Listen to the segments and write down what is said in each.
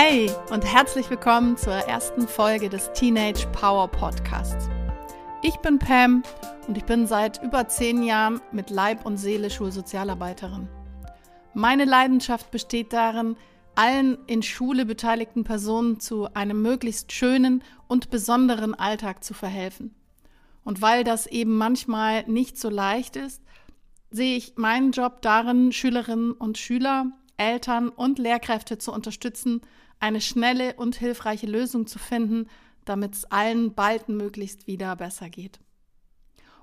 Hey und herzlich willkommen zur ersten Folge des Teenage Power Podcasts. Ich bin Pam und ich bin seit über zehn Jahren mit Leib und Seele Schulsozialarbeiterin. Meine Leidenschaft besteht darin, allen in Schule beteiligten Personen zu einem möglichst schönen und besonderen Alltag zu verhelfen. Und weil das eben manchmal nicht so leicht ist, sehe ich meinen Job darin, Schülerinnen und Schüler, Eltern und Lehrkräfte zu unterstützen, eine schnelle und hilfreiche Lösung zu finden, damit es allen bald möglichst wieder besser geht.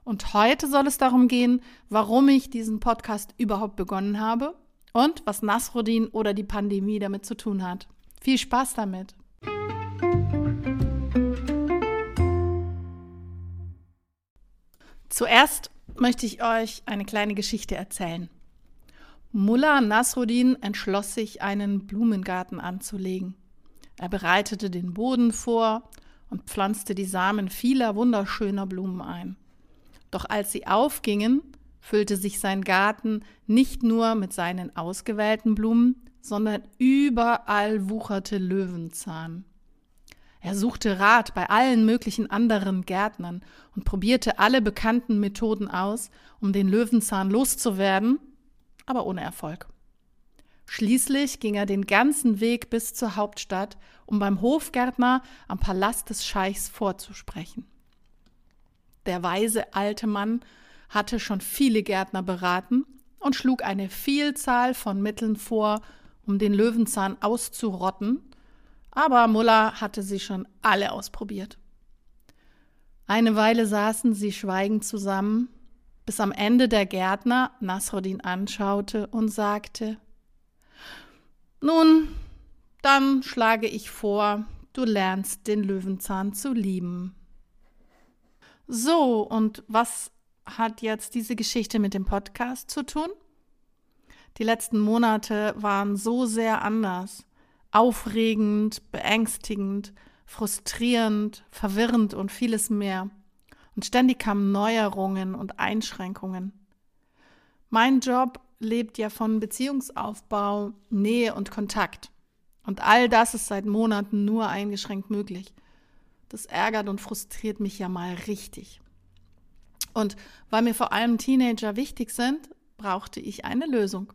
Und heute soll es darum gehen, warum ich diesen Podcast überhaupt begonnen habe und was Nasruddin oder die Pandemie damit zu tun hat. Viel Spaß damit! Zuerst möchte ich euch eine kleine Geschichte erzählen. Mullah Nasruddin entschloss sich, einen Blumengarten anzulegen. Er bereitete den Boden vor und pflanzte die Samen vieler wunderschöner Blumen ein. Doch als sie aufgingen, füllte sich sein Garten nicht nur mit seinen ausgewählten Blumen, sondern überall wucherte Löwenzahn. Er suchte Rat bei allen möglichen anderen Gärtnern und probierte alle bekannten Methoden aus, um den Löwenzahn loszuwerden aber ohne Erfolg. Schließlich ging er den ganzen Weg bis zur Hauptstadt, um beim Hofgärtner am Palast des Scheichs vorzusprechen. Der weise alte Mann hatte schon viele Gärtner beraten und schlug eine Vielzahl von Mitteln vor, um den Löwenzahn auszurotten, aber Muller hatte sie schon alle ausprobiert. Eine Weile saßen sie schweigend zusammen, bis am Ende der Gärtner Nasruddin anschaute und sagte, Nun, dann schlage ich vor, du lernst den Löwenzahn zu lieben. So, und was hat jetzt diese Geschichte mit dem Podcast zu tun? Die letzten Monate waren so sehr anders, aufregend, beängstigend, frustrierend, verwirrend und vieles mehr. Und ständig kamen Neuerungen und Einschränkungen. Mein Job lebt ja von Beziehungsaufbau, Nähe und Kontakt. Und all das ist seit Monaten nur eingeschränkt möglich. Das ärgert und frustriert mich ja mal richtig. Und weil mir vor allem Teenager wichtig sind, brauchte ich eine Lösung.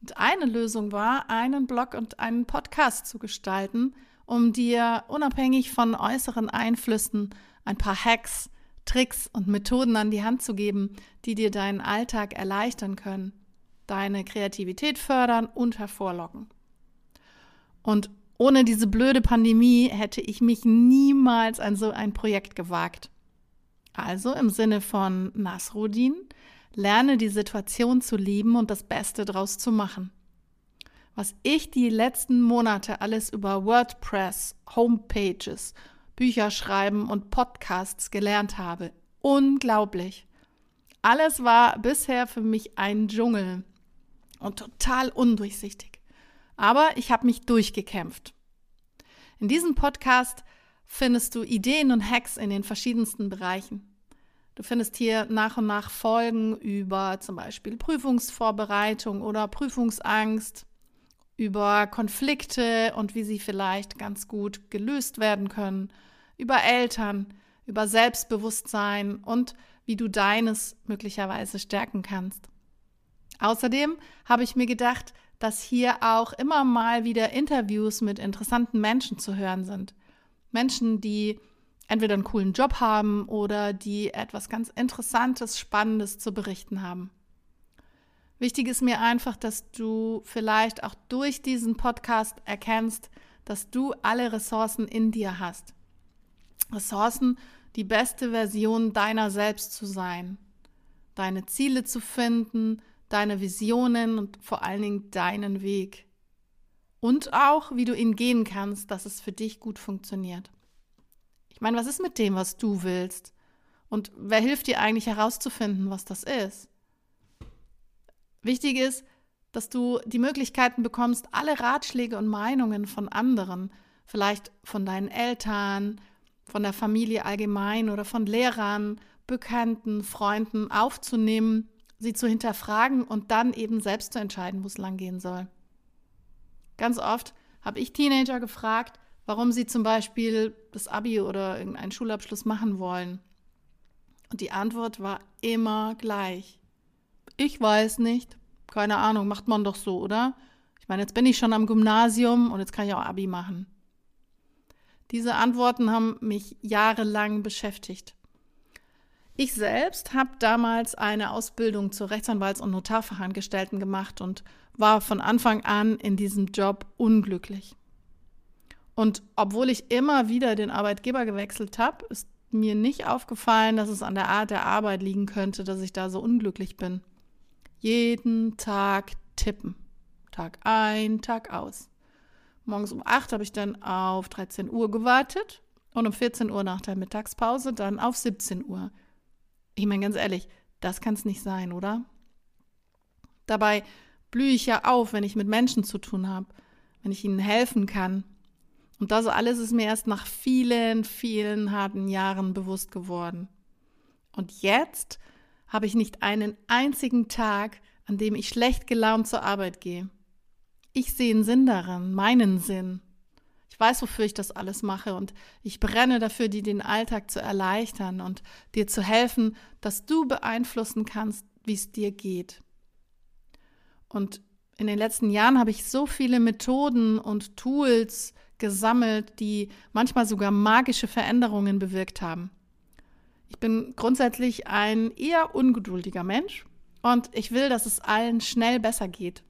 Und eine Lösung war, einen Blog und einen Podcast zu gestalten, um dir unabhängig von äußeren Einflüssen ein paar Hacks, Tricks und Methoden an die Hand zu geben, die dir deinen Alltag erleichtern können, deine Kreativität fördern und hervorlocken. Und ohne diese blöde Pandemie hätte ich mich niemals an so ein Projekt gewagt. Also im Sinne von Nasruddin, lerne die Situation zu lieben und das Beste draus zu machen. Was ich die letzten Monate alles über WordPress, Homepages Bücher schreiben und Podcasts gelernt habe. Unglaublich. Alles war bisher für mich ein Dschungel und total undurchsichtig. Aber ich habe mich durchgekämpft. In diesem Podcast findest du Ideen und Hacks in den verschiedensten Bereichen. Du findest hier nach und nach Folgen über zum Beispiel Prüfungsvorbereitung oder Prüfungsangst, über Konflikte und wie sie vielleicht ganz gut gelöst werden können über Eltern, über Selbstbewusstsein und wie du deines möglicherweise stärken kannst. Außerdem habe ich mir gedacht, dass hier auch immer mal wieder Interviews mit interessanten Menschen zu hören sind. Menschen, die entweder einen coolen Job haben oder die etwas ganz Interessantes, Spannendes zu berichten haben. Wichtig ist mir einfach, dass du vielleicht auch durch diesen Podcast erkennst, dass du alle Ressourcen in dir hast. Ressourcen, die beste Version deiner selbst zu sein, deine Ziele zu finden, deine Visionen und vor allen Dingen deinen Weg. Und auch, wie du ihn gehen kannst, dass es für dich gut funktioniert. Ich meine, was ist mit dem, was du willst? Und wer hilft dir eigentlich herauszufinden, was das ist? Wichtig ist, dass du die Möglichkeiten bekommst, alle Ratschläge und Meinungen von anderen, vielleicht von deinen Eltern, von der Familie allgemein oder von Lehrern, Bekannten, Freunden aufzunehmen, sie zu hinterfragen und dann eben selbst zu entscheiden, wo es lang gehen soll. Ganz oft habe ich Teenager gefragt, warum sie zum Beispiel das Abi oder irgendeinen Schulabschluss machen wollen. Und die Antwort war immer gleich. Ich weiß nicht. Keine Ahnung, macht man doch so, oder? Ich meine, jetzt bin ich schon am Gymnasium und jetzt kann ich auch Abi machen. Diese Antworten haben mich jahrelang beschäftigt. Ich selbst habe damals eine Ausbildung zur Rechtsanwalts- und Notarfachangestellten gemacht und war von Anfang an in diesem Job unglücklich. Und obwohl ich immer wieder den Arbeitgeber gewechselt habe, ist mir nicht aufgefallen, dass es an der Art der Arbeit liegen könnte, dass ich da so unglücklich bin. Jeden Tag tippen. Tag ein, Tag aus. Morgens um 8 habe ich dann auf 13 Uhr gewartet und um 14 Uhr nach der Mittagspause dann auf 17 Uhr. Ich meine ganz ehrlich, das kann es nicht sein, oder? Dabei blühe ich ja auf, wenn ich mit Menschen zu tun habe, wenn ich ihnen helfen kann. Und das alles ist mir erst nach vielen, vielen harten Jahren bewusst geworden. Und jetzt habe ich nicht einen einzigen Tag, an dem ich schlecht gelaunt zur Arbeit gehe. Ich sehe einen Sinn darin, meinen Sinn. Ich weiß, wofür ich das alles mache und ich brenne dafür, dir den Alltag zu erleichtern und dir zu helfen, dass du beeinflussen kannst, wie es dir geht. Und in den letzten Jahren habe ich so viele Methoden und Tools gesammelt, die manchmal sogar magische Veränderungen bewirkt haben. Ich bin grundsätzlich ein eher ungeduldiger Mensch und ich will, dass es allen schnell besser geht.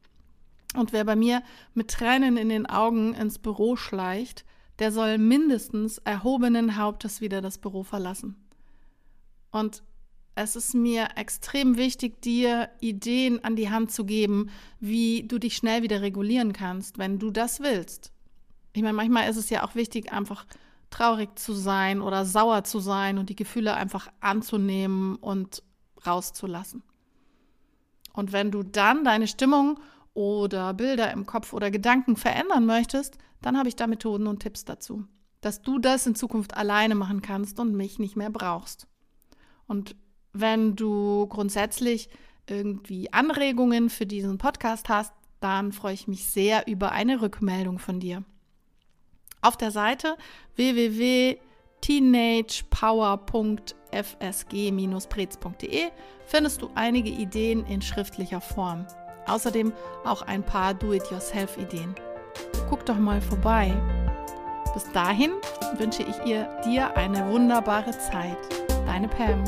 Und wer bei mir mit Tränen in den Augen ins Büro schleicht, der soll mindestens erhobenen Hauptes wieder das Büro verlassen. Und es ist mir extrem wichtig, dir Ideen an die Hand zu geben, wie du dich schnell wieder regulieren kannst, wenn du das willst. Ich meine, manchmal ist es ja auch wichtig, einfach traurig zu sein oder sauer zu sein und die Gefühle einfach anzunehmen und rauszulassen. Und wenn du dann deine Stimmung oder Bilder im Kopf oder Gedanken verändern möchtest, dann habe ich da Methoden und Tipps dazu, dass du das in Zukunft alleine machen kannst und mich nicht mehr brauchst. Und wenn du grundsätzlich irgendwie Anregungen für diesen Podcast hast, dann freue ich mich sehr über eine Rückmeldung von dir. Auf der Seite www.teenagepower.fsg-prez.de findest du einige Ideen in schriftlicher Form. Außerdem auch ein paar Do-it-yourself-Ideen. Guck doch mal vorbei. Bis dahin wünsche ich ihr dir eine wunderbare Zeit. Deine Pam.